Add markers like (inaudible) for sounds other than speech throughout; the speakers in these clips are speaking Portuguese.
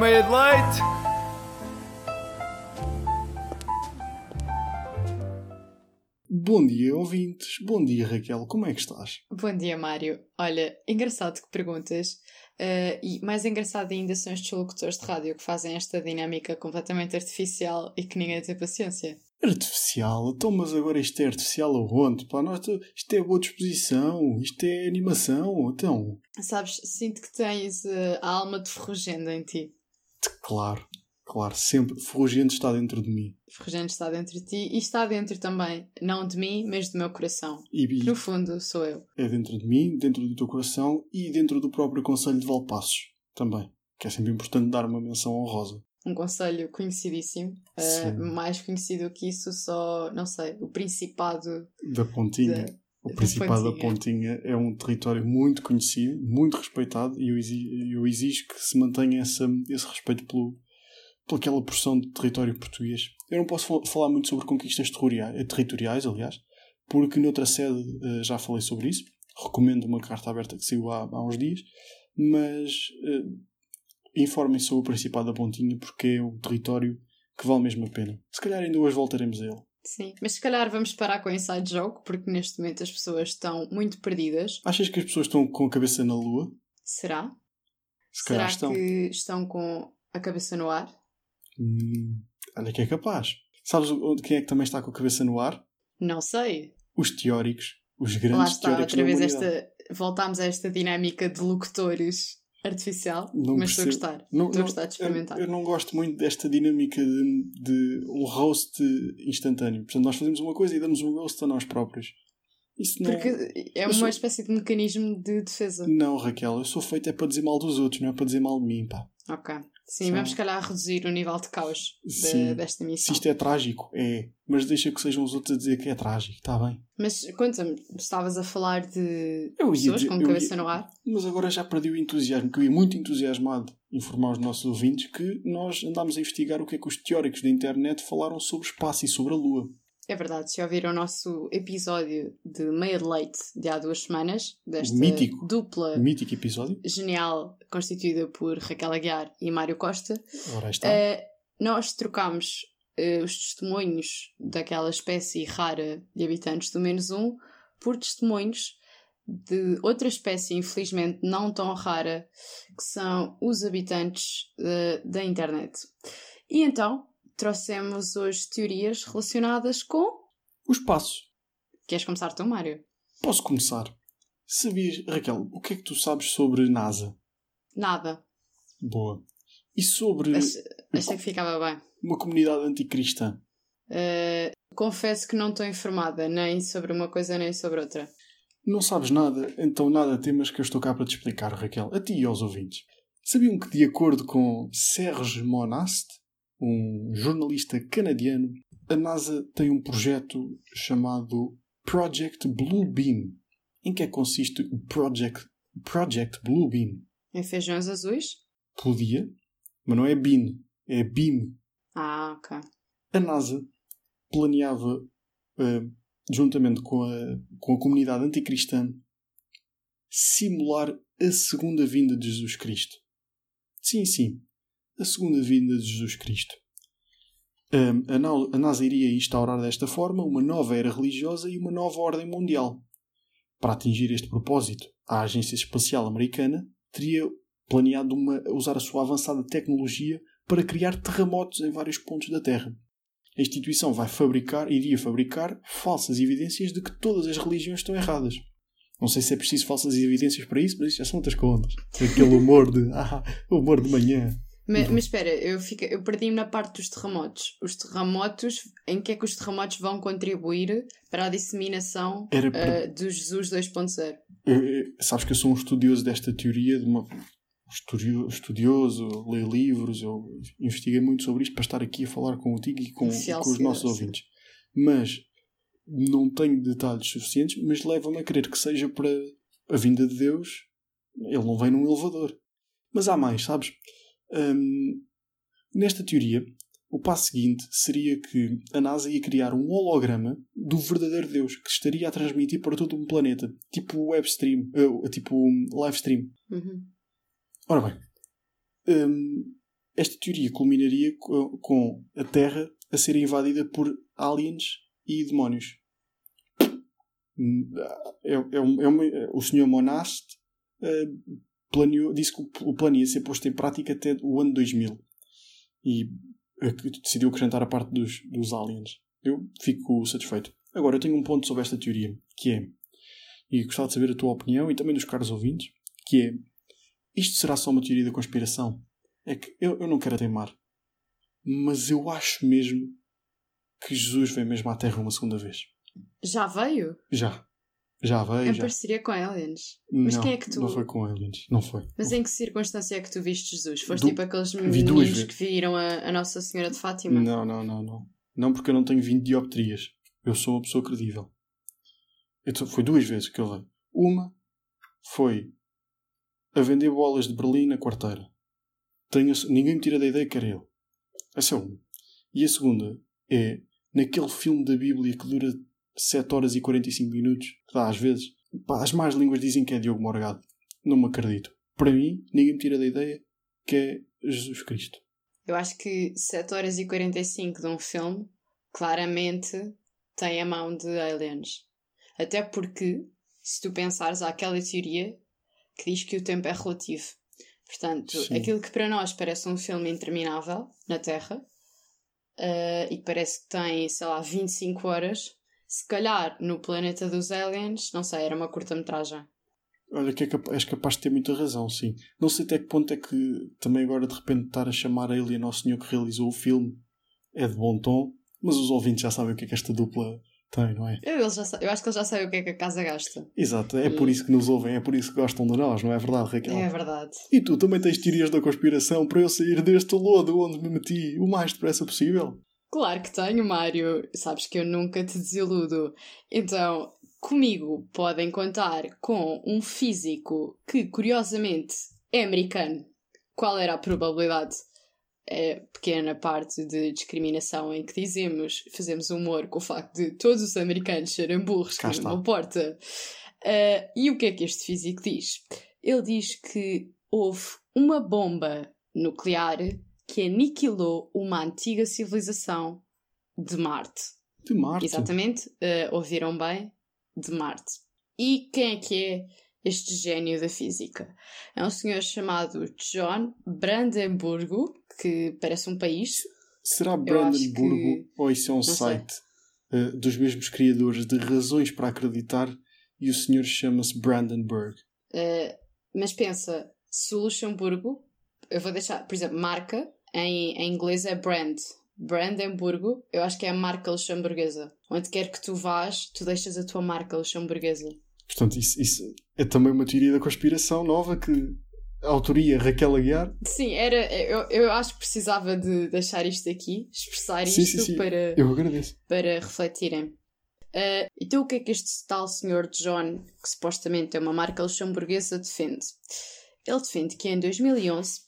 Meia de leite! Bom dia, ouvintes. Bom dia, Raquel. Como é que estás? Bom dia, Mário. Olha, engraçado que perguntas. Uh, e mais engraçado ainda são estes locutores de rádio que fazem esta dinâmica completamente artificial e que ninguém tem paciência. Artificial? Então, mas agora isto é artificial aonde? Pá, nós, isto é boa disposição, isto é animação, então... Sabes, sinto que tens uh, a alma de ferrugenda em ti. Claro, claro, sempre. Ferrugente está dentro de mim. Ferrugente está dentro de ti e está dentro também, não de mim, mas do meu coração. E, e no fundo, sou eu. É dentro de mim, dentro do teu coração e dentro do próprio Conselho de Valpassos também. Que é sempre importante dar uma menção honrosa um conselho conhecidíssimo. Uh, mais conhecido que isso, só, não sei, o Principado da Pontinha. O Principado da Pontinha. é um território muito conhecido, muito respeitado, e eu exijo, eu exijo que se mantenha essa, esse respeito pelo, pelaquela porção de território português. Eu não posso falar muito sobre conquistas territoriais, aliás, porque noutra sede uh, já falei sobre isso. Recomendo uma carta aberta que saiu há, há uns dias, mas uh, informem sobre o Principado da Pontinha porque é um território que vale mesmo a pena. Se calhar ainda hoje voltaremos a ele. Sim, mas se calhar vamos parar com esse inside jogo porque neste momento as pessoas estão muito perdidas. Achas que as pessoas estão com a cabeça na lua? Será? Se calhar Será estão. que estão com a cabeça no ar? Hum, olha que é capaz. Sabes quem é que também está com a cabeça no ar? Não sei. Os teóricos. Os grandes Lá está, teóricos outra vez esta. Voltámos a esta dinâmica de locutores artificial, não mas estou a gostar. Não, estou a gostar de experimentar. Eu, eu, não gosto muito desta dinâmica de, de, um roast instantâneo. Portanto, nós fazemos uma coisa e damos um roast a nós próprios. Isso não... Porque é uma sou... espécie de mecanismo de defesa. Não, Raquel, eu sou feito é para dizer mal dos outros, não é para dizer mal de mim, pá. Ok. Sim, Só... vamos, se calhar, reduzir o nível de caos de, desta missão. Se isto é trágico, é. Mas deixa que sejam os outros a dizer que é trágico, está bem. Mas conta-me, estavas a falar de pessoas ia, com cabeça ia, no ar? Mas agora já perdi o entusiasmo, que eu ia muito entusiasmado informar os nossos ouvintes que nós andámos a investigar o que é que os teóricos da internet falaram sobre o espaço e sobre a Lua. É verdade, se ouviram o nosso episódio de Meia de Leite de há duas semanas, desta mítico, dupla mítico episódio genial, constituída por Raquel Aguiar e Mário Costa, Ora está. Uh, nós trocámos uh, os testemunhos daquela espécie rara de habitantes do menos um por testemunhos de outra espécie, infelizmente não tão rara, que são os habitantes uh, da internet. E então trouxemos hoje teorias relacionadas com o espaço. Queres começar tu, Mário? Posso começar. Sabias, Raquel, o que é que tu sabes sobre NASA? Nada. Boa. E sobre. Achei que ficava bem. Uma comunidade anticristã. Uh, confesso que não estou informada nem sobre uma coisa nem sobre outra. Não sabes nada, então nada temas que eu estou cá para te explicar, Raquel, a ti e aos ouvintes. Sabiam que, de acordo com Serge Monast, um jornalista canadiano, a NASA tem um projeto chamado Project Blue Beam. Em que é que consiste o Project, Project Blue Beam? Em feijões azuis? Podia, mas não é beam, é beam. Ah, ok. A NASA planeava, uh, juntamente com a, com a comunidade anticristã, simular a segunda vinda de Jesus Cristo. Sim, sim, a segunda vinda de Jesus Cristo. A NASA iria instaurar desta forma uma nova era religiosa e uma nova ordem mundial. Para atingir este propósito, a Agência Espacial Americana teria planeado uma, usar a sua avançada tecnologia para criar terremotos em vários pontos da Terra. A instituição vai fabricar, iria fabricar falsas evidências de que todas as religiões estão erradas. Não sei se é preciso falsas evidências para isso, mas isso já são outras contas. Aquele humor de. (laughs) Ah, humor de manhã. Mas, mas espera, eu, eu perdi-me na parte dos terremotos. Os terremotos, em que é que os terremotos vão contribuir para a disseminação para... uh, do Jesus 2.0? Sabes que eu sou um estudioso desta teoria, de uma, estudioso, leio livros, eu investiguei muito sobre isto para estar aqui a falar contigo e com, e com os nossos ouvintes. Mas não tenho detalhes suficientes, mas leva-me a crer que seja para a vinda de Deus. Ele não vem num elevador. Mas há mais, sabes? Um, nesta teoria, o passo seguinte seria que a NASA ia criar um holograma do verdadeiro Deus que estaria a transmitir para todo um planeta, tipo web stream, uh, tipo live stream. Uhum. Ora bem, um, esta teoria culminaria co- com a Terra a ser invadida por aliens e demónios. Hum, É, é é uma- o Sr. Monast eh, planeou, disse que o- plano ia ser posto em prática até o ano 2000 e decidiu acrescentar a parte dos, dos aliens. Eu fico satisfeito. Agora, eu tenho um ponto sobre esta teoria, que é, e gostava de saber a tua opinião e também dos caros ouvintes, que é, isto será só uma teoria da conspiração? É que eu, eu não quero teimar, mas eu acho mesmo que Jesus veio mesmo à Terra uma segunda vez. Já veio? Já. Já veio, Em já. parceria com aliens. Mas não, quem é que tu- Não foi com aliens. Não foi. Mas em que circunstância é que tu viste Jesus? Foste Du- tipo aqueles vi meninos que viram a, a Nossa Senhora de Fátima? Não, não, não, não. Não porque eu não tenho 20 dioptrias. Eu sou uma pessoa credível. Então, foi duas vezes que eu veio. Uma foi a vender bolas de Berlim na quarteira. Tenho, ninguém me tira da ideia que era ele. Essa é uma. E a segunda é naquele filme da Bíblia que dura 7 horas e 45 minutos, dá às vezes. Pá, as más línguas dizem que é Diogo Morgado. Não me acredito. Para mim, ninguém me tira da ideia que é Jesus Cristo. Eu acho que 7 horas e 45 de um filme claramente tem a mão de aliens. Até porque, se tu pensares, há aquela teoria que diz que o tempo é relativo. Portanto, Sim. aquilo que para nós parece um filme interminável na Terra eh, e parece que tem, sei lá, 25 horas, se calhar no planeta dos aliens, não sei, era uma curta-metragem. Olha, que é capa- és capaz de ter muita razão, sim. Não sei até que ponto é que também agora de repente estar a chamar a Alien ao senhor que realizou o filme é de bom tom, mas os ouvintes já sabem o que é que esta dupla tem, não é? Eu, eu acho que eles já sabem o que é que a casa gasta. Exato, é por isso que nos ouvem, é por isso que gostam de nós, não é verdade, Raquel? É verdade. E tu também tens teorias da conspiração para eu sair deste lodo onde me meti o mais depressa possível? Claro que tenho, Mário. Sabes que eu nunca te desiludo. Então, comigo podem contar com um físico que, curiosamente, é americano. Qual era a probabilidade? É pequena parte de discriminação em que dizemos, fazemos humor com o facto de todos os americanos serem burros, Cá que está. não importa. Ah, e o que é que este físico diz? Ele diz que houve uma bomba nuclear que aniquilou uma antiga civilização de Marte. De Marte. Exatamente, eh, ouviram bem? De Marte. E quem é que é este gênio da física? É um senhor chamado John Brandenburgo, que parece um país. Será Brandenburgo que- ou isso é um site eh, dos mesmos criadores de razões para acreditar e o senhor chama-se Brandenburg? Eh, mas pensa, se o Luxemburgo, eu vou deixar, por exemplo, marca, em, em inglês é brand. Brandenburgo, eu acho que é a marca luxemburguesa. Onde quer que tu vás, tu deixas a tua marca luxemburguesa. Portanto, isso, isso é também uma teoria da conspiração nova que a autoria Raquel Aguiar. Sim, era, eu, eu acho que precisava de deixar isto aqui, expressar isto sim, sim. Para, Eu agradeço. para refletirem. Ah, então, o que é que este tal senhor John, que supostamente é uma marca luxemburguesa, defende? Ele defende que em 2011,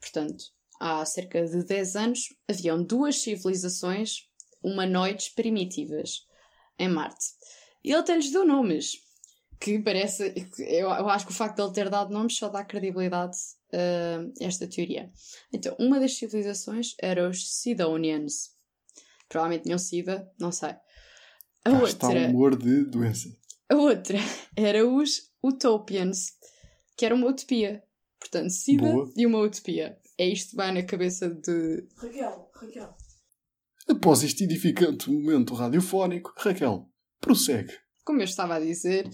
portanto, há cerca de 10 anos, haviam duas civilizações humanoides primitivas em Marte. E ele até lhes deu nomes, que parece. Eu, eu acho que o facto de ele ter dado nomes só dá credibilidade a esta teoria. Então, uma das civilizações era os Sidonians. Provavelmente tinham SIDA, não sei. A Cá está outra, o humor de doença. a outra era os Utopians, que era uma utopia. Portanto, SIDA Boa. e uma utopia. É isto que vai na cabeça de. Raquel, Raquel. Após este edificante momento radiofónico, Raquel, prossegue. Como eu estava a dizer,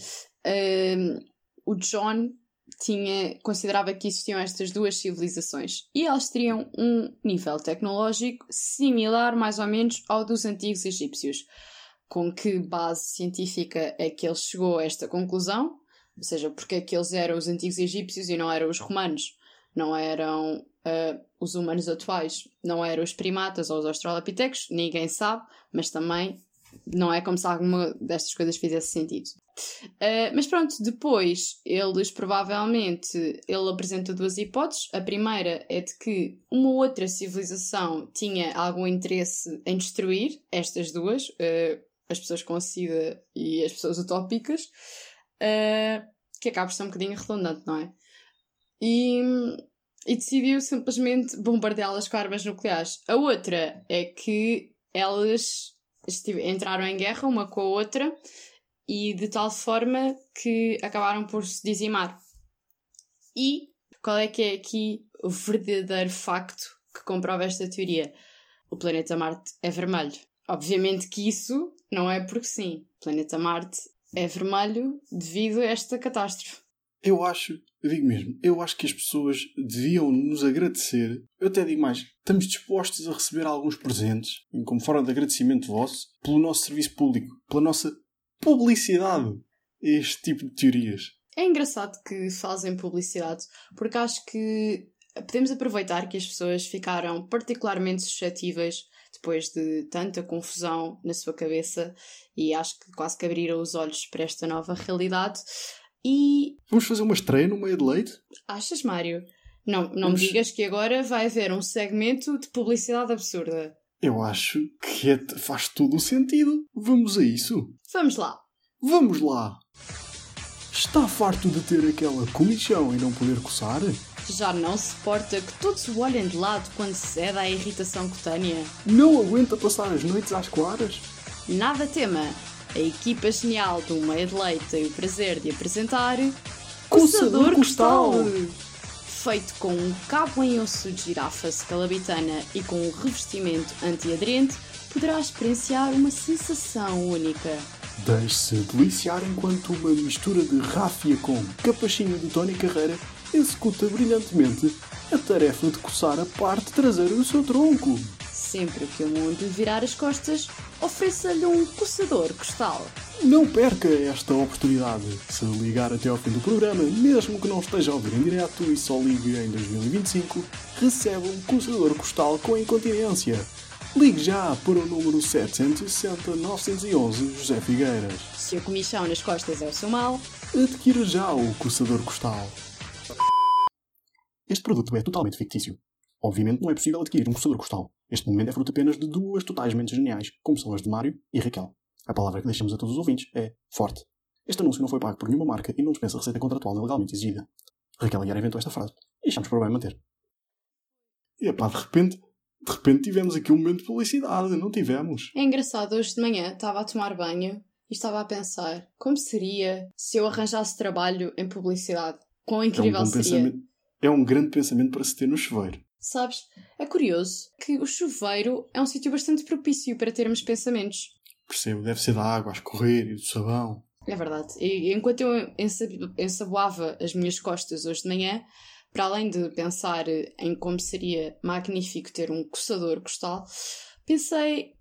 hum, o John tinha, considerava que existiam estas duas civilizações e elas teriam um nível tecnológico similar, mais ou menos, ao dos antigos egípcios. Com que base científica é que ele chegou a esta conclusão? Ou seja, porque é que eles eram os antigos egípcios e não eram os romanos? Não eram ah, os humanos atuais? Não eram os primatas ou os australopitecos? Ninguém sabe, mas também não é como se alguma destas coisas fizesse sentido. Uh, mas pronto, depois eles provavelmente ele apresenta duas hipóteses. A primeira é de que uma outra civilização tinha algum interesse em destruir estas duas, uh, as pessoas com SIDA e as pessoas utópicas, uh, que acaba por ser um bocadinho redundante, não é? E, e decidiu simplesmente bombardeá-las com armas nucleares. A outra é que elas entraram em guerra uma com a outra e de tal forma que acabaram por se dizimar. E qual é que é aqui o verdadeiro facto que comprova esta teoria? O planeta Marte é vermelho. Obviamente que isso não é porque sim. O planeta Marte é vermelho devido a esta catástrofe. Eu acho, eu digo mesmo, eu acho que as pessoas deviam nos agradecer. Eu até digo mais, estamos dispostos a receber alguns presentes, como forma de agradecimento vosso, pelo nosso serviço público, pela nossa publicidade este tipo de teorias. É engraçado que fazem publicidade, porque acho que podemos aproveitar que as pessoas ficaram particularmente suscetíveis depois de tanta confusão na sua cabeça e acho que quase que abriram os olhos para esta nova realidade. E. Vamos fazer uma estreia no meio de leite? Achas, Mário? Não, não Vamos... me digas que agora vai haver um segmento de publicidade absurda. Eu acho que é, faz todo o sentido. Vamos a isso. Vamos lá. Vamos lá. Está farto de ter aquela comissão e não poder coçar? Já não se porta que todos o olhem de lado quando cede à irritação cutânea? Não aguenta passar as noites às claras? Nada tema. A equipa genial do Meio de Leite tem o prazer de apresentar... Coçador Costal! Feito com um cabo em osso de girafa scalabitana e com um revestimento antiaderente, poderá experienciar uma sensação única. Deixe-se deliciar enquanto uma mistura de ráfia com capachinho de Tony Carreira executa brilhantemente a tarefa de coçar a parte traseira do seu tronco. Sempre que o mundo virar as costas, ofereça-lhe um coçador costal. Não perca esta oportunidade. Se ligar até ao fim do programa, mesmo que não esteja a ouvir em direto e só ligue em 2025, recebe um coçador costal com incontinência. Ligue já para o número 760 911 José Figueiras. Se a comissão nas costas é o seu mal, adquira já o coçador costal. Este produto é totalmente fictício. Obviamente não é possível adquirir um coçador costal. Este momento é fruto apenas de duas totais mentes geniais, como são as de Mário e Raquel. A palavra que deixamos a todos os ouvintes é forte. Este anúncio não foi pago por nenhuma marca e não dispensa receita contratual legalmente exigida. Raquel Aguiar inventou esta frase e achamos por bem manter. E epá, de repente, de repente tivemos aqui um momento de publicidade, não tivemos? É engraçado, hoje de manhã estava a tomar banho e estava a pensar como seria se eu arranjasse trabalho em publicidade. Quão incrível é um seria. É um grande pensamento para se ter no chuveiro. Sabes, é curioso que o chuveiro é um sítio bastante propício para termos pensamentos. Percebo, deve ser da água a escorrer e do sabão. É verdade. E enquanto eu ensaboava as minhas costas hoje de manhã, para além de pensar em como seria magnífico ter um coçador costal, pensei,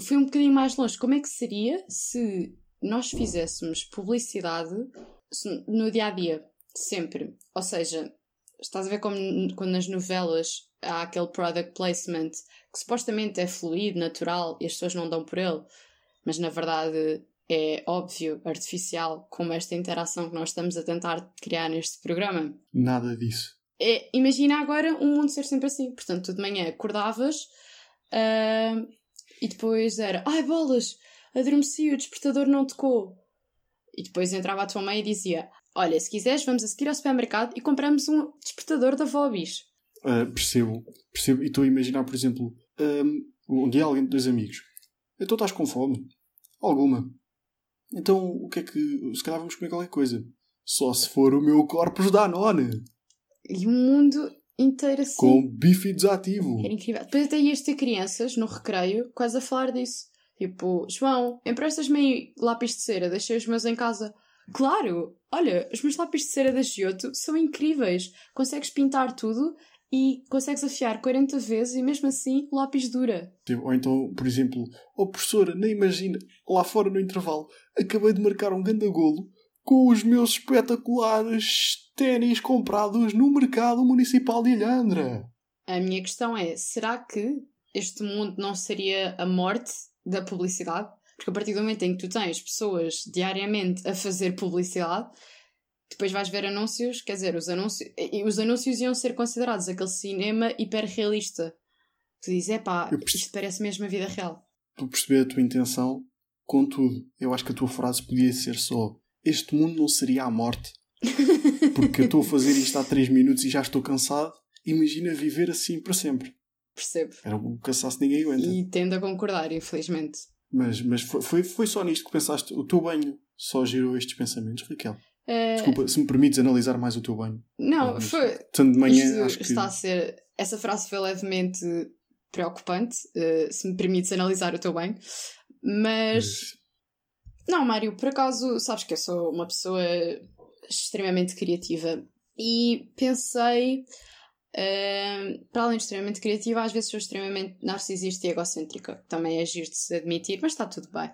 fui um bocadinho mais longe, como é que seria se nós fizéssemos publicidade no dia a dia, sempre. Ou seja, Estás a ver como quando nas novelas há aquele product placement que supostamente é fluido, natural e as pessoas não dão por ele, mas na verdade é óbvio, artificial, como esta interação que nós estamos a tentar criar neste programa. Nada disso. É, imagina agora um mundo ser sempre assim. Portanto, tu de manhã acordavas uh, e depois era ai bolas, adormeci, o despertador não tocou. E depois entrava a tua mãe e dizia Olha, se quiseres, vamos a seguir ao supermercado e compramos um despertador da Vobis. Uh, percebo, percebo. E estou a imaginar, por exemplo, um, um dia alguém, dois amigos. Então estás com fome? Alguma. Então o que é que. Se calhar vamos comer qualquer coisa. Só se for o meu corpus Danone. E o mundo inteiro assim. Com bife desativo. Era incrível. Depois até ias ter crianças no recreio quase a falar disso. Tipo, João, emprestas-me lápis de cera, deixei os meus em casa. Claro! Olha, os meus lápis de cera da Giotto são incríveis. Consegues pintar tudo e consegues afiar 40 vezes e mesmo assim o lápis dura. Ou então, por exemplo, oh professora, nem imagina, lá fora no intervalo, acabei de marcar um gandagolo com os meus espetaculares ténis comprados no mercado municipal de Ilhandra. A minha questão é, será que este mundo não seria a morte da publicidade? Porque a partir do momento em que tu tens pessoas diariamente a fazer publicidade, depois vais ver anúncios, quer dizer, os anúncios, os anúncios iam ser considerados aquele cinema hiperrealista. Tu dizes, é pá, isto parece mesmo a vida real. Estou a perceber a tua intenção, contudo, eu acho que a tua frase podia ser só: Este mundo não seria a morte, (laughs) porque eu estou a fazer isto há 3 minutos e já estou cansado, imagina viver assim para sempre. Percebo. Era um cansaço que ninguém aguenta. E tendo a concordar, infelizmente. Mas, mas foi, foi, só nisto que pensaste. O teu banho só gerou estes pensamentos, Raquel? Eh, Desculpa, se me permites analisar mais o teu banho. Não, Mas, foi. Tanto de manhã, Isto acho que. está a ser. Essa frase foi levemente preocupante, eh, se me permites analisar o teu bem. Mas. Não, Mário, por acaso, sabes que eu sou uma pessoa extremamente criativa e pensei. Para além de extremamente criativa, às vezes sou extremamente narcisista e egocêntrica, também é giro de se admitir, mas está tudo bem.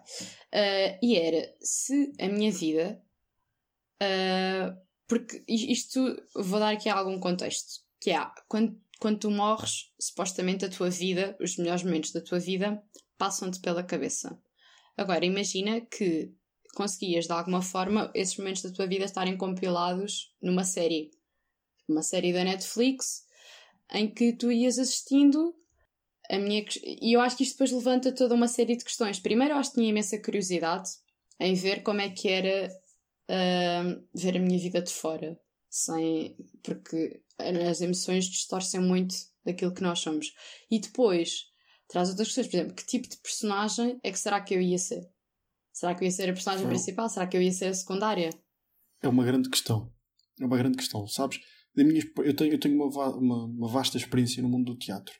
Eh, e era se a minha vida. eh, porque isto, vou dar aqui algum contexto, que é quando, quando tu morres, supostamente a tua vida, os melhores momentos da tua vida, passam-te pela cabeça. Agora, imagina que conseguias de alguma forma esses momentos da tua vida estarem compilados numa série. Uma série da Netflix em que tu ias assistindo a minha e eu acho que isto depois levanta toda uma série de questões. Primeiro, eu acho que tinha imensa curiosidade em ver como é que era ah, ver a minha vida de fora, sem porque as emoções distorcem muito daquilo que nós somos. E depois traz outras questões, por exemplo, que tipo de personagem é que será que eu ia ser? Será que eu ia ser a personagem principal? Será que eu ia ser a secundária? É uma grande questão. É uma grande questão, sabes? Da minha, eu tenho, eu tenho uma, uma, uma vasta experiência no mundo do teatro.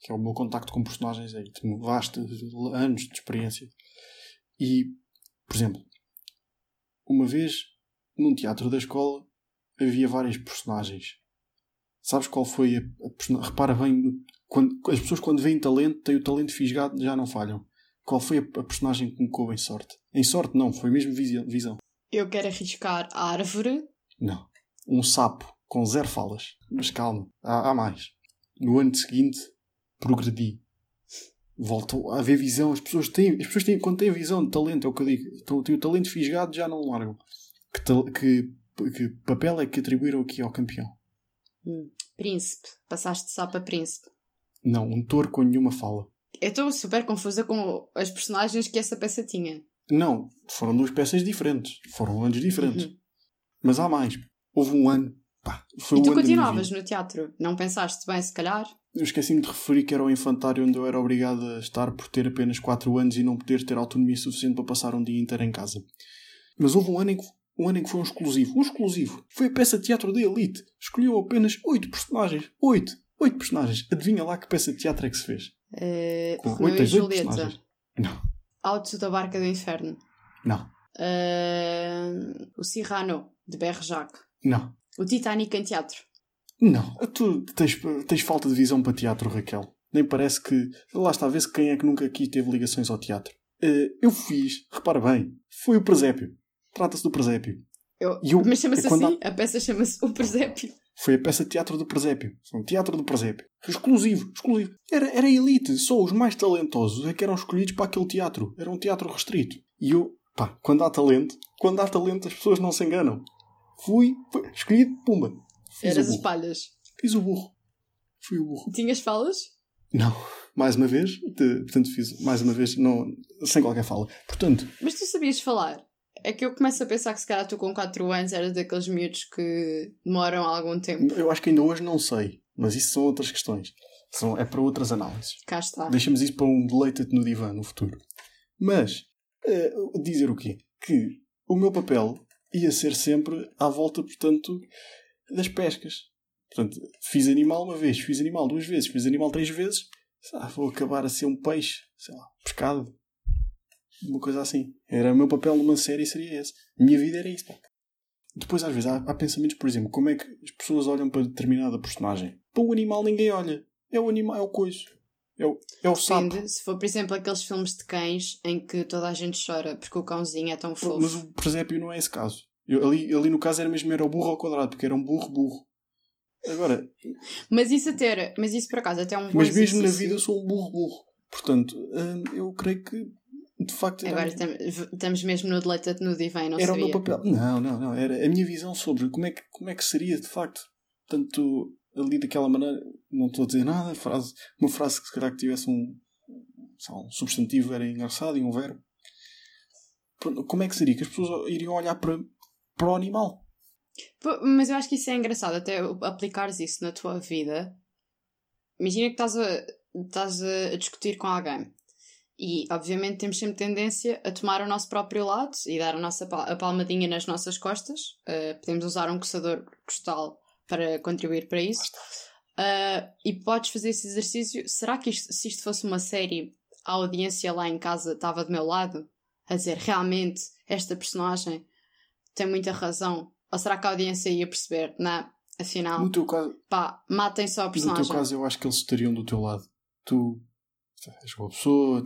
Que é o meu contacto com personagens aí. Tenho vastos anos de experiência. E, por exemplo, uma vez, num teatro da escola, havia várias personagens. Sabes qual foi a, a persona- Repara bem, quando, as pessoas quando veem talento, têm o talento fisgado, já não falham. Qual foi a, a personagem que me coube em sorte? Em sorte não, foi mesmo visão. Eu quero arriscar a árvore. Não. Um sapo com zero falas. Mas calma, há, há mais. No ano seguinte, progredi. Voltou a haver visão. As pessoas têm, as pessoas têm, quando têm visão de talento, é o que eu digo. Têm o talento fisgado, já não largam. Que, que, que papel é que atribuíram aqui ao campeão? Príncipe. Passaste de sapo a príncipe. Não, um touro com nenhuma fala. Eu estou super confusa com as personagens que essa peça tinha. Não, foram duas peças diferentes. Foram anos diferentes. Uhum. Mas há mais. Houve um ano. Pá, foi E tu continuavas no teatro? Não pensaste bem, se calhar? Eu esqueci-me de referir que era o infantário onde eu era obrigado a estar por ter apenas 4 anos e não poder ter autonomia suficiente para passar um dia inteiro em casa. Mas houve um ano em que, um ano em que foi um exclusivo. Um exclusivo. Foi a peça de teatro da Elite. Escolheu apenas 8 personagens. 8. 8 personagens. Adivinha lá que peça de teatro é que se fez? Uh, Com Romeu oito, e tens oito Julieta. personagens. Não. Alto da Barca do Inferno. Não. Uh, o Cyrano, de Bergerac. Não. O Titanic em teatro. Não. Tu tens, tens falta de visão para teatro, Raquel. Nem parece que. Lá está, vê-se quem é que nunca aqui teve ligações ao teatro. Eh, eu fiz, repara bem, foi o presépio. Trata-se do presépio. Eu- eu- Mas chama-se é assim? A peça chama-se O Presépio. Foi a peça de teatro do presépio. Foi um teatro do presépio. Exclusivo, exclusivo. Era, era elite. Só os mais talentosos é que eram escolhidos para aquele teatro. Era um teatro restrito. E eu, pá, quando há talento, quando há talento as pessoas não se enganam. Fui, fui escolhido, pumba. Fiz Eras o as burro. palhas. Fiz o burro. Fui o burro. Tinhas falas? Não. Mais uma vez, de- portanto fiz, mais uma vez, não, sem qualquer fala. Portanto, Mas tu sabias falar? É que eu começo a pensar que se calhar tu com 4 anos eras daqueles miúdos que demoram algum tempo. eu acho que ainda hoje não sei. Mas isso são outras questões. São, é para outras análises. Cá está. Deixamos isso para um deleita-te no divã no futuro. Mas, eh, dizer o quê? Que o meu papel ia ser sempre à volta, portanto, das pescas. Portanto, fiz animal uma vez, fiz animal duas vezes, fiz animal três vezes. Ah, vou acabar a ser um peixe, sei lá, pescado. Uma coisa assim. Era o meu papel numa série seria esse. A minha vida era isso. Depois, às vezes, há, há pensamentos, por exemplo, como é que as pessoas olham para determinada personagem? Para o animal ninguém olha. É o animal, é o coiso. O, o sapo. Depende. Se for, por exemplo, aqueles filmes de cães em que toda a gente chora porque o cãozinho é tão fofo. Mas o presépio não é esse caso. Eu, ali, ali no caso era mesmo era o burro ao quadrado, porque era um burro burro. Agora, Mas isso até era, mas isso por acaso até é um mas mesmo na vida eu sou um burro burro. Portanto, hum, eu creio que de facto Agora tam- estamos mesmo no deleita-te no divã não era o sabia. meu papel. Não, não, não. Era a minha visão sobre como é que, como é que seria de facto. Portanto, ali daquela maneira, não estou a dizer nada. Frase, uma frase que se calhar que tivesse um, um substantivo era engraçado e um verbo. Como é que seria? Que as pessoas iriam olhar para, para o animal. Mas eu acho que isso é engraçado, até aplicares isso na tua vida. Imagina que estás a, estás a discutir com alguém e, obviamente, temos sempre tendência a tomar o nosso próprio lado e dar a nossa a palmadinha nas nossas costas. Uh, podemos usar um coçador costal para contribuir para isso. Uh, e podes fazer esse exercício. Será que isto, se isto fosse uma série, a audiência lá em casa estava do meu lado? A dizer, realmente, esta personagem tem muita razão. Ou será que a audiência ia perceber? Não, afinal, no teu caso, pá, matem só a personagem. No teu caso, eu acho que eles estariam do teu lado. Tu és boa pessoa,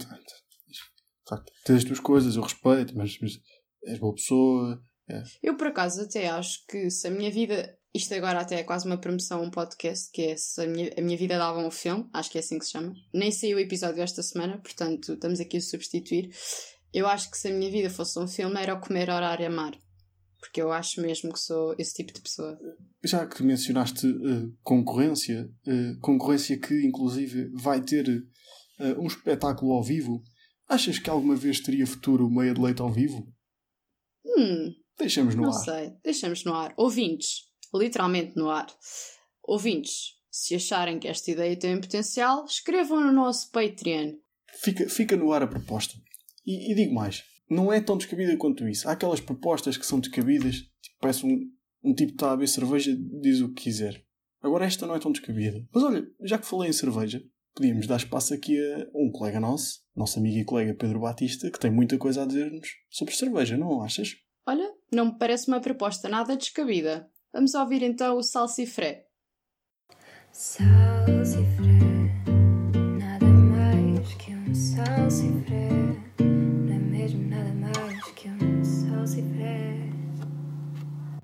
tens as tuas coisas, eu respeito, mas, mas és boa pessoa. É. Eu, por acaso, até acho que se a minha vida. Isto agora até é quase uma promoção, um podcast, que é se a minha, a minha vida dava um filme, acho que é assim que se chama. Nem saiu o episódio esta semana, portanto estamos aqui a substituir. Eu acho que se a minha vida fosse um filme era o comer, orar e amar. Porque eu acho mesmo que sou esse tipo de pessoa. Já que mencionaste uh, concorrência, uh, concorrência que inclusive vai ter uh, um espetáculo ao vivo, achas que alguma vez teria futuro meia de leite ao vivo? Hum. Deixamos no não ar. Não sei, deixamos no ar. Ouvintes, literalmente no ar. Ouvintes, se acharem que esta ideia tem potencial, escrevam no nosso Patreon. Fica, fica no ar a proposta. E, e digo mais, não é tão descabida quanto isso. Há aquelas propostas que são descabidas, tipo, parece um, um tipo que está a beber cerveja diz o que quiser. Agora esta não é tão descabida. Mas olha, já que falei em cerveja, podíamos dar espaço aqui a um colega nosso, nosso amigo e colega Pedro Batista, que tem muita coisa a dizer-nos sobre cerveja, não achas? Olha, não me parece uma proposta nada descabida. Vamos ouvir então o Salsifré. Salsifré, nada mais que um salsifré. Não é mesmo nada mais que um salsifré.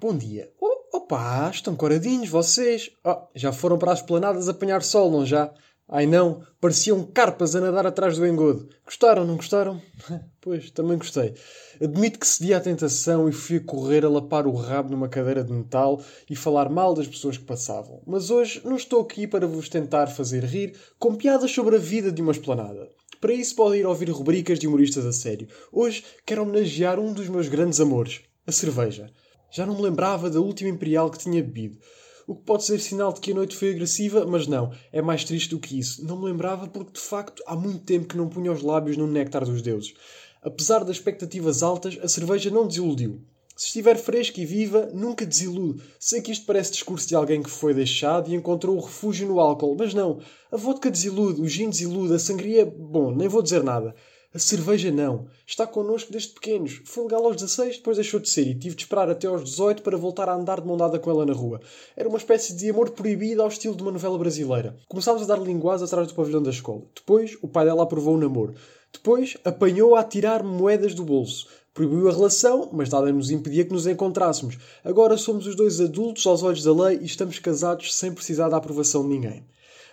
Bom dia. Oh, opa, estão coradinhos vocês. Oh, já foram para as planadas apanhar sol, não já? Ai não, pareciam carpas a nadar atrás do engodo. Gostaram, não gostaram? (laughs) pois, também gostei. Admito que cedi à tentação e fui a correr a lapar o rabo numa cadeira de metal e falar mal das pessoas que passavam. Mas hoje não estou aqui para vos tentar fazer rir com piadas sobre a vida de uma esplanada. Para isso podem ir ouvir rubricas de humoristas a sério. Hoje quero homenagear um dos meus grandes amores, a cerveja. Já não me lembrava da última imperial que tinha bebido o que pode ser sinal de que a noite foi agressiva, mas não, é mais triste do que isso. Não me lembrava porque, de facto, há muito tempo que não punha os lábios no néctar dos deuses. Apesar das expectativas altas, a cerveja não desiludiu. Se estiver fresca e viva, nunca desilude. Sei que isto parece discurso de alguém que foi deixado e encontrou refúgio no álcool, mas não. A vodka desilude, o gin desilude, a sangria... Bom, nem vou dizer nada. A cerveja não. Está connosco desde pequenos. Foi legal aos 16, depois deixou de ser e tive de esperar até aos 18 para voltar a andar de mão dada com ela na rua. Era uma espécie de amor proibido ao estilo de uma novela brasileira. Começámos a dar linguais atrás do pavilhão da escola. Depois, o pai dela aprovou o namoro. Depois, apanhou-a a tirar moedas do bolso. Proibiu a relação, mas nada nos impedia que nos encontrássemos. Agora somos os dois adultos aos olhos da lei e estamos casados sem precisar da aprovação de ninguém.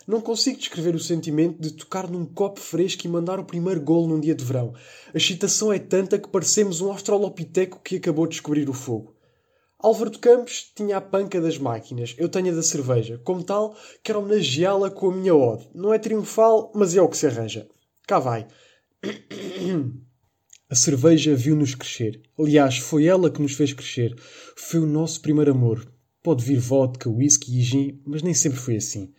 Não consigo descrever o sentimento de tocar num copo fresco e mandar o primeiro golo num dia de verão. A excitação é tanta que parecemos um australopiteco que acabou de descobrir o fogo. Álvaro de Campos tinha a panca das máquinas, eu tenho a da cerveja. Como tal, quero homenageá-la com a minha ode. Não é triunfal, mas é o que se arranja. Cá vai. (clears throat) A cerveja viu-nos crescer. Aliás, foi ela que nos fez crescer. Foi o nosso primeiro amor. Pode vir vodka, whisky e gin, mas nem sempre foi assim.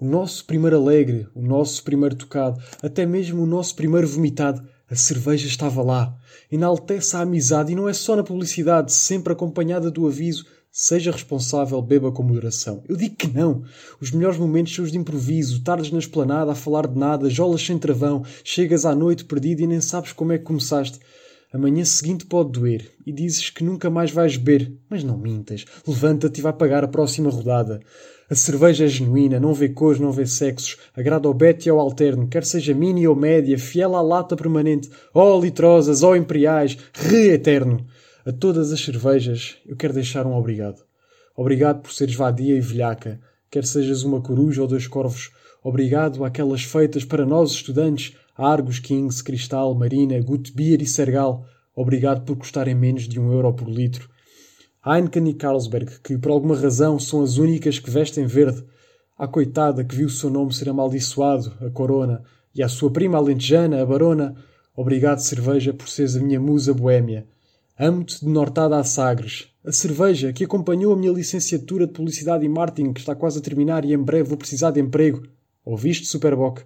O nosso primeiro alegre, o nosso primeiro tocado, até mesmo o nosso primeiro vomitado, a cerveja estava lá. Enaltece a amizade e não é só na publicidade, sempre acompanhada do aviso Seja responsável, beba com moderação. Eu digo que não. Os melhores momentos são os de improviso, tardes na esplanada a falar de nada, jolas sem travão, chegas à noite perdido e nem sabes como é que começaste. Amanhã seguinte pode doer e dizes que nunca mais vais beber, mas não mintas. Levanta-te e vai pagar a próxima rodada. A cerveja é genuína, não vê cores, não vê sexos, agrada ao bete e ao alterno, quer seja mini ou média, fiel à lata permanente, ó litrosas, ó imperiais, re-eterno. A todas as cervejas eu quero deixar um obrigado. Obrigado por seres vadia e velhaca, quer sejas uma coruja ou dois corvos. Obrigado àquelas feitas para nós estudantes, Argos, Kings, Cristal, Marina, Gutbier e Sergal. Obrigado por custarem menos de um euro por litro. Heineken e Carlsberg, que por alguma razão são as únicas que vestem verde. A coitada que viu o seu nome ser amaldiçoado, a Corona, e a sua prima alentejana, a Barona. Obrigado, cerveja, por seres a minha musa boémia. Amo-te de nortada a Sagres. A cerveja que acompanhou a minha licenciatura de Publicidade e Marketing, que está quase a terminar e em breve vou precisar de emprego. Ouviste, Superboc?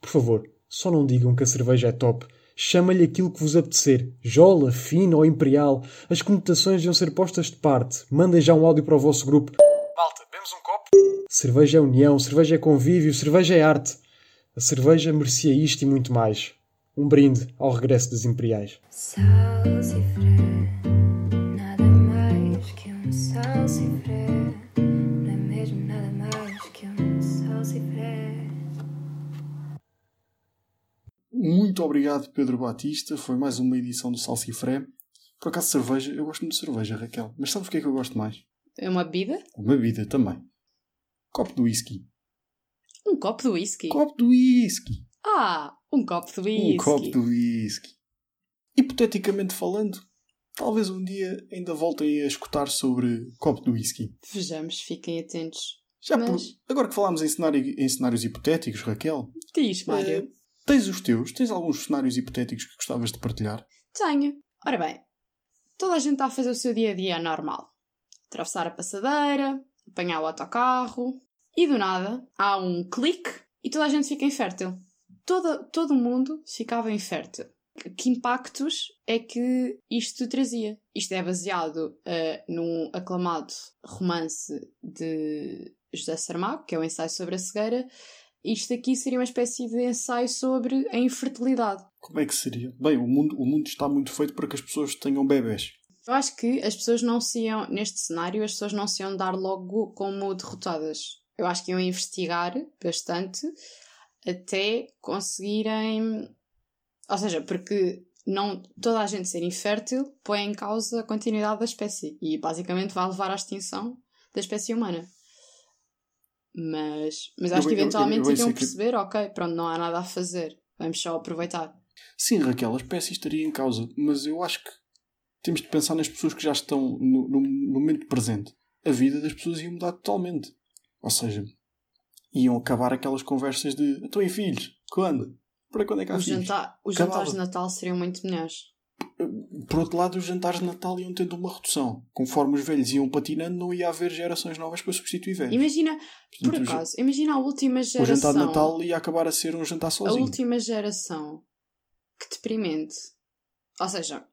Por favor, só não digam que a cerveja é top. Chama-lhe aquilo que vos apetecer. Jola, fina ou imperial. As conotações deviam ser postas de parte. Mandem já um áudio para o vosso grupo. Malta, bebemos um copo? Cerveja é união, cerveja é convívio, cerveja é arte. A cerveja merecia isto e muito mais. Um brinde ao regresso das imperiais. Salsifré, nada mais que um. Não Muito obrigado, Pedro Batista. Foi mais uma edição do Salsifré. Por acaso, cerveja, eu gosto muito de cerveja, Raquel. Mas sabes o que é que eu gosto mais? É uma bebida? Uma bebida também. Copo de whisky. Um copo de whisky. Copo de whisky. Ah, um copo de whisky. Um copo de whisky. Hipoteticamente falando, talvez um dia ainda voltem a escutar sobre copo de whisky. Vejamos, fiquem atentos. Já por- Mas- Agora que falámos em, cenário- em cenários hipotéticos, Raquel, Diz, Mário. eh, tens os teus? Tens alguns cenários hipotéticos que gostavas de partilhar? Tenho. Ora bem, toda a gente está a fazer o seu dia a dia normal. Atravessar a passadeira, apanhar o autocarro e do nada há um clique e toda a gente fica infértil. Toda, todo o mundo ficava infértil. Que- impactos é que isto trazia? Isto é baseado eh, num aclamado romance de José Saramago, que é o ensaio sobre a cegueira. Isto aqui seria uma espécie de ensaio sobre a infertilidade. Como é que seria? Bem, o mundo, o mundo está muito feito para que as pessoas tenham bebés. Eu acho que as pessoas não se iam, neste cenário, as pessoas não se iam dar logo como derrotadas. Eu acho que iam investigar bastante até conseguirem. Ou seja, porque não toda a gente ser infértil põe em causa a continuidade da espécie e basicamente vai levar à extinção da espécie humana. Mas, mas acho Eu- que eventualmente iriam sei que- perceber, ok, pronto, não há nada a fazer, vamos só aproveitar. Sim, Raquel, a espécie estaria em causa, mas eu acho que temos de pensar nas pessoas que já estão no, no- momento presente. A vida das pessoas ia mudar totalmente. Ou seja, iam acabar aquelas conversas de então e filhos? Quando? Para quando é que há Os, filhos? jantar, os Acabava. jantares de Natal seriam muito melhores. Por outro lado, os jantares de Natal iam tendo uma redução. Conforme os velhos iam patinando, não ia haver gerações novas para substituir velhos. Imagina, por Portanto, o acaso, imagina a última O geração. jantar de Natal ia acabar a ser um jantar a sozinho. última geração que deprimente. Ou seja,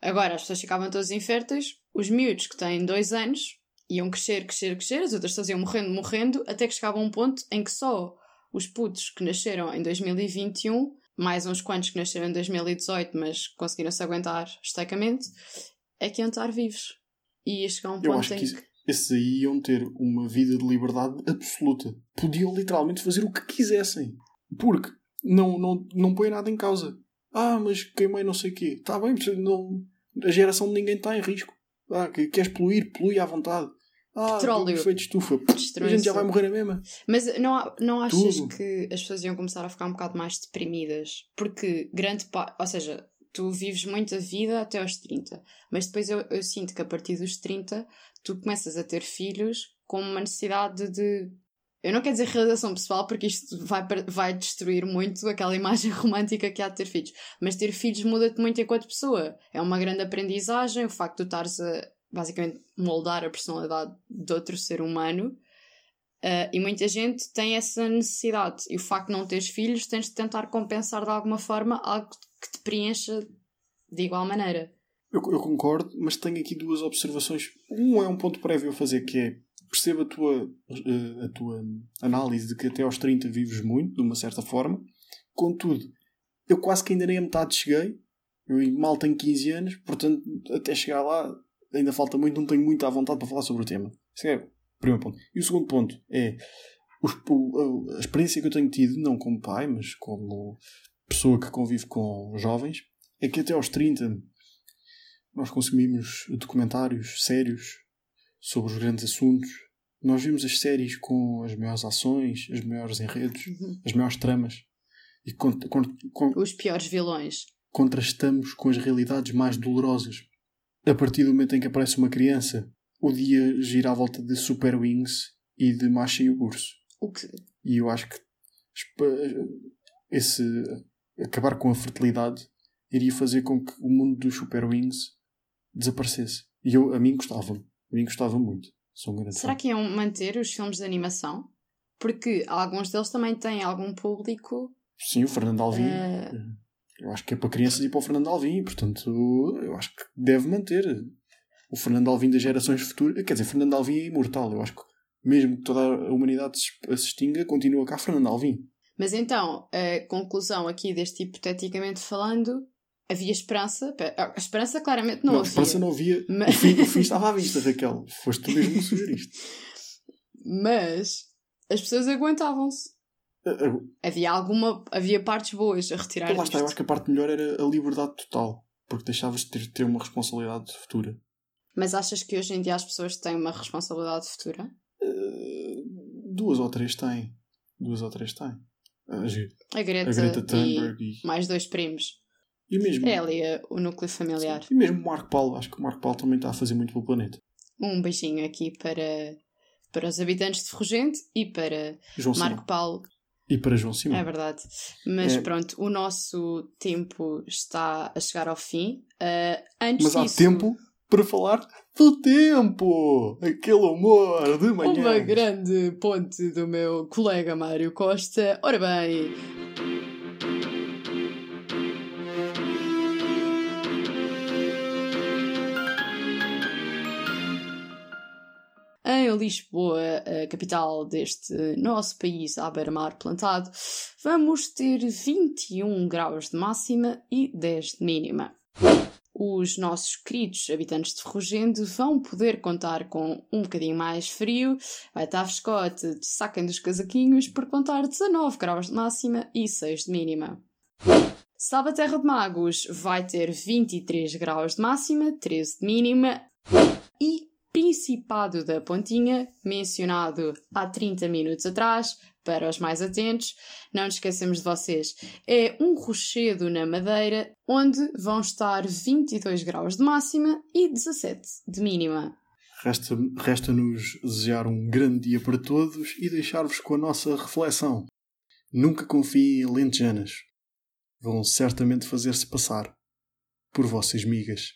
agora as pessoas ficavam todas inférteis, os miúdos que têm dois anos iam crescer, crescer, crescer, as outras pessoas iam morrendo, morrendo, até que chegava um ponto em que só os putos que nasceram em 2021, mais uns quantos que nasceram em 2018, mas conseguiram-se aguentar estoicamente, é que iam estar vivos. E ia chegar um Eu ponto acho em que que. esses aí iam ter uma vida de liberdade absoluta. Podiam literalmente fazer o que quisessem. Porque não, não, não põe nada em causa. Ah, mas queimei não sei o quê. Está bem, não, a geração de ninguém está em risco. Ah, que queres poluir? Polui à vontade. Ah, Petróleo. efeito de estufa. A gente já vai morrer na mesma. Mas não, há- não achas Tudo. que as pessoas iam começar a ficar um bocado mais deprimidas? Porque grande parte. Ou seja, tu vives muito a vida até aos 30, mas depois eu, eu sinto que a partir dos 30 tu começas a ter filhos com uma necessidade de. Eu não quero dizer realização pessoal, porque isto vai, vai destruir muito aquela (laughs) imagem romântica que há de ter filhos. Mas ter filhos muda-te muito enquanto pessoa. É uma grande aprendizagem, o facto de tu estares a basicamente moldar a personalidade de outro ser humano. Uh, e muita gente tem essa necessidade. E o facto de não teres filhos, tens de tentar compensar de alguma forma algo que te preencha de igual maneira. Eu, eu concordo, mas tenho aqui duas observações. Um é um ponto prévio a fazer, que é percebo a tua, eh, a tua análise de que até aos 30 vives muito, de uma certa forma. Contudo, eu quase que ainda nem a metade cheguei. Eu mal tenho 15 anos, portanto, até chegar lá ainda falta muito, não tenho muita vontade para falar sobre o tema. Esse é o primeiro ponto. E o segundo ponto é a, experiência que eu tenho tido, não como pai, mas como pessoa que convive com jovens, é que até aos 30 nós consumimos documentários sérios sobre os grandes assuntos. Nós vimos as séries com as maiores ações, os maiores enredos, as maiores tramas. E con- con- con- Os piores vilões. contrastamos com as realidades mais dolorosas. A partir do momento em que aparece uma criança, o dia gira à volta de Super Wings e de Macha e o Urso. O que, E eu acho que esse acabar com a fertilidade iria fazer com que o mundo dos Super Wings desaparecesse. E eu, a mim gostava-me. A mim gostava muito. Sou um grande Será fã. que iam manter os filmes de animação? Porque alguns deles também têm algum público. Sim, o Fernando Alvim. eh, Eu acho que é para crianças e para o Fernando Alvim. Portanto, eu acho que deve manter. O Fernando Alvim das gerações futuras. Quer dizer, Fernando Alvim é imortal. Eu acho que mesmo que toda a humanidade se extinga, continua cá Fernando Alvim. Mas então, a conclusão aqui deste hipoteticamente falando, havia esperança. Pe- A esperança claramente não, Não, a havia. esperança não havia. Mas- O, fim, o fim estava à vista, Raquel. Foste tu mesmo que sugeriste. (laughs) Mas as pessoas aguentavam-se. Ah, ah, Havia alguma. Havia partes boas a retirar. Lá está, eu acho que a parte melhor era a liberdade total. Porque deixavas de ter, ter uma responsabilidade futura. Mas achas que hoje em dia as pessoas têm uma responsabilidade futura? Ah, duas ou três têm. Duas ou três têm. A, Ge- A Greta, a Greta e Thunberg e, mais dois primos. e mesmo. É ali o núcleo familiar. E mesmo o Marco Paulo. Acho que o Marco Paulo também está a fazer muito pelo planeta. Um beijinho aqui para, para os habitantes de Ferrugente e para João Marco Simão. Paulo. E para João Simão. É verdade. Mas É. pronto, o nosso tempo está a chegar ao fim. Ah, antes Mas há disso, tempo para falar do tempo! Aquele humor de manhã. Uma grande ponte do meu colega Mário Costa. Ora bem. Em Lisboa, a capital deste nosso país à beira-mar plantado, vamos ter 21 graus de máxima e 10 de mínima. Os nossos queridos habitantes de Ferrugente vão poder contar com um bocadinho mais frio, vai estar frescote, saquem dos casaquinhos, por contar 19 graus de máxima e 6 de mínima. Salvaterra de Magos vai ter 23 graus de máxima, 13 de mínima e Principado da Pontinha, mencionado há 30 minutos atrás, para os mais atentos, não nos esquecemos de vocês, é um rochedo na Madeira, onde vão estar 22 graus de máxima e 17 de mínima. Resta- Resta-nos desejar um grande dia para todos e deixar-vos com a nossa reflexão. Nunca confiem em lentejanas. Vão certamente fazer-se passar por vossas migas.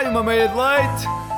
Sai uma meia de leite.